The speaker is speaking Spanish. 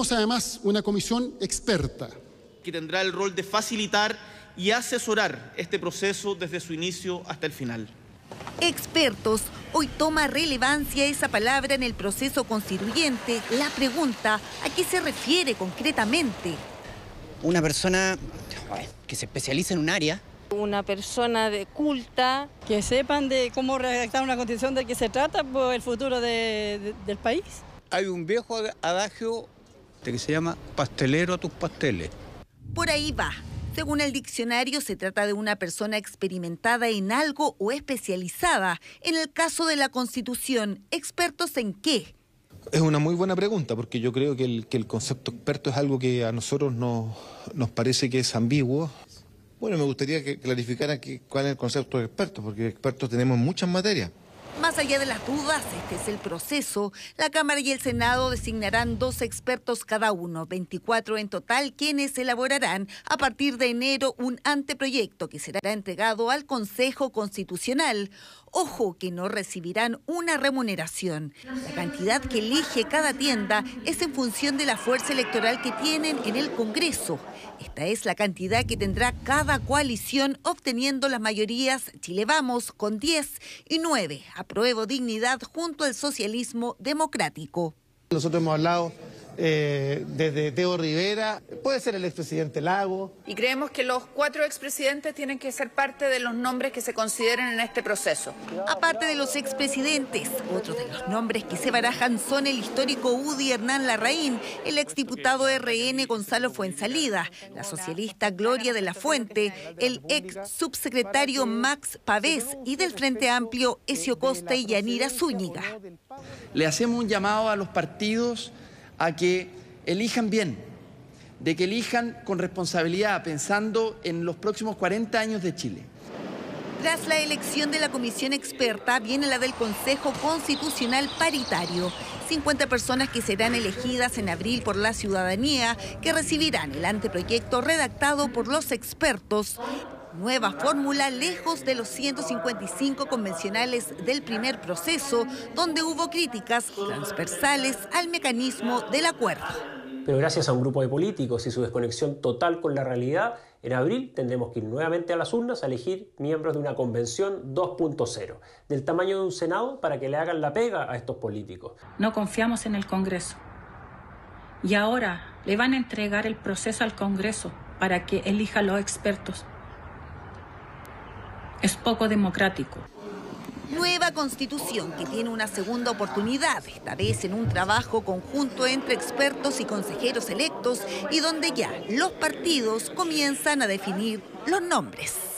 Creamos además una comisión experta. Que tendrá el rol de facilitar y asesorar este proceso desde su inicio hasta el final. Expertos, hoy toma relevancia esa palabra en el proceso constituyente. La pregunta, ¿a qué se refiere concretamente? Una persona que se especializa en un área. Una persona de culta. Que sepan de cómo redactar una constitución de qué se trata por el futuro del país. Hay un viejo adagio que se llama pastelero a tus pasteles. Por ahí va. Según el diccionario, se trata de una persona experimentada en algo o especializada. En el caso de la Constitución, ¿expertos en qué? Es una muy buena pregunta, porque yo creo que el, concepto experto es algo que a nosotros nos, nos parece que es ambiguo. Bueno, me gustaría que clarificaran cuál es el concepto de experto, porque expertos tenemos muchas materias. Más allá de las dudas, este es el proceso. La Cámara y el Senado designarán dos expertos cada uno, 24 en total, quienes elaborarán a partir de enero un anteproyecto que será entregado al Consejo Constitucional. Ojo que no recibirán una remuneración. La cantidad que elige cada tienda es en función de la fuerza electoral que tienen en el Congreso. Esta es la cantidad que tendrá cada coalición obteniendo las mayorías Chile Vamos con 10 y 9. Apruebo dignidad junto al socialismo democrático. Nosotros hemos hablado eh, desde Teo Rivera, puede ser el expresidente Lago. Y creemos que los cuatro expresidentes tienen que ser parte de los nombres que se consideren en este proceso. Aparte de los expresidentes, otros de los nombres que se barajan son el histórico UDI Hernán Larraín, el exdiputado RN Gonzalo Fuensalida, la socialista Gloria de la Fuente, el ex subsecretario Max Pavés y del Frente Amplio Ezio Costa y Yanira Zúñiga. Le hacemos un llamado a los partidos a que elijan bien, de que elijan con responsabilidad, pensando en los próximos 40 años de Chile. Tras la elección de la comisión experta, viene la del Consejo Constitucional Paritario. 50 personas que serán elegidas en abril por la ciudadanía, que recibirán el anteproyecto redactado por los expertos Nueva fórmula lejos de los 155 convencionales del primer proceso, donde hubo críticas transversales al mecanismo del acuerdo. Pero gracias a un grupo de políticos y su desconexión total con la realidad, en abril tendremos que ir nuevamente a las urnas a elegir miembros de una convención 2.0, del tamaño de un Senado para que le hagan la pega a estos políticos. No confiamos en el Congreso. Y ahora le van a entregar el proceso al Congreso para que elija los expertos es poco democrático. Nueva constitución que tiene una segunda oportunidad, esta vez en un trabajo conjunto entre expertos y consejeros electos y donde ya los partidos comienzan a definir los nombres.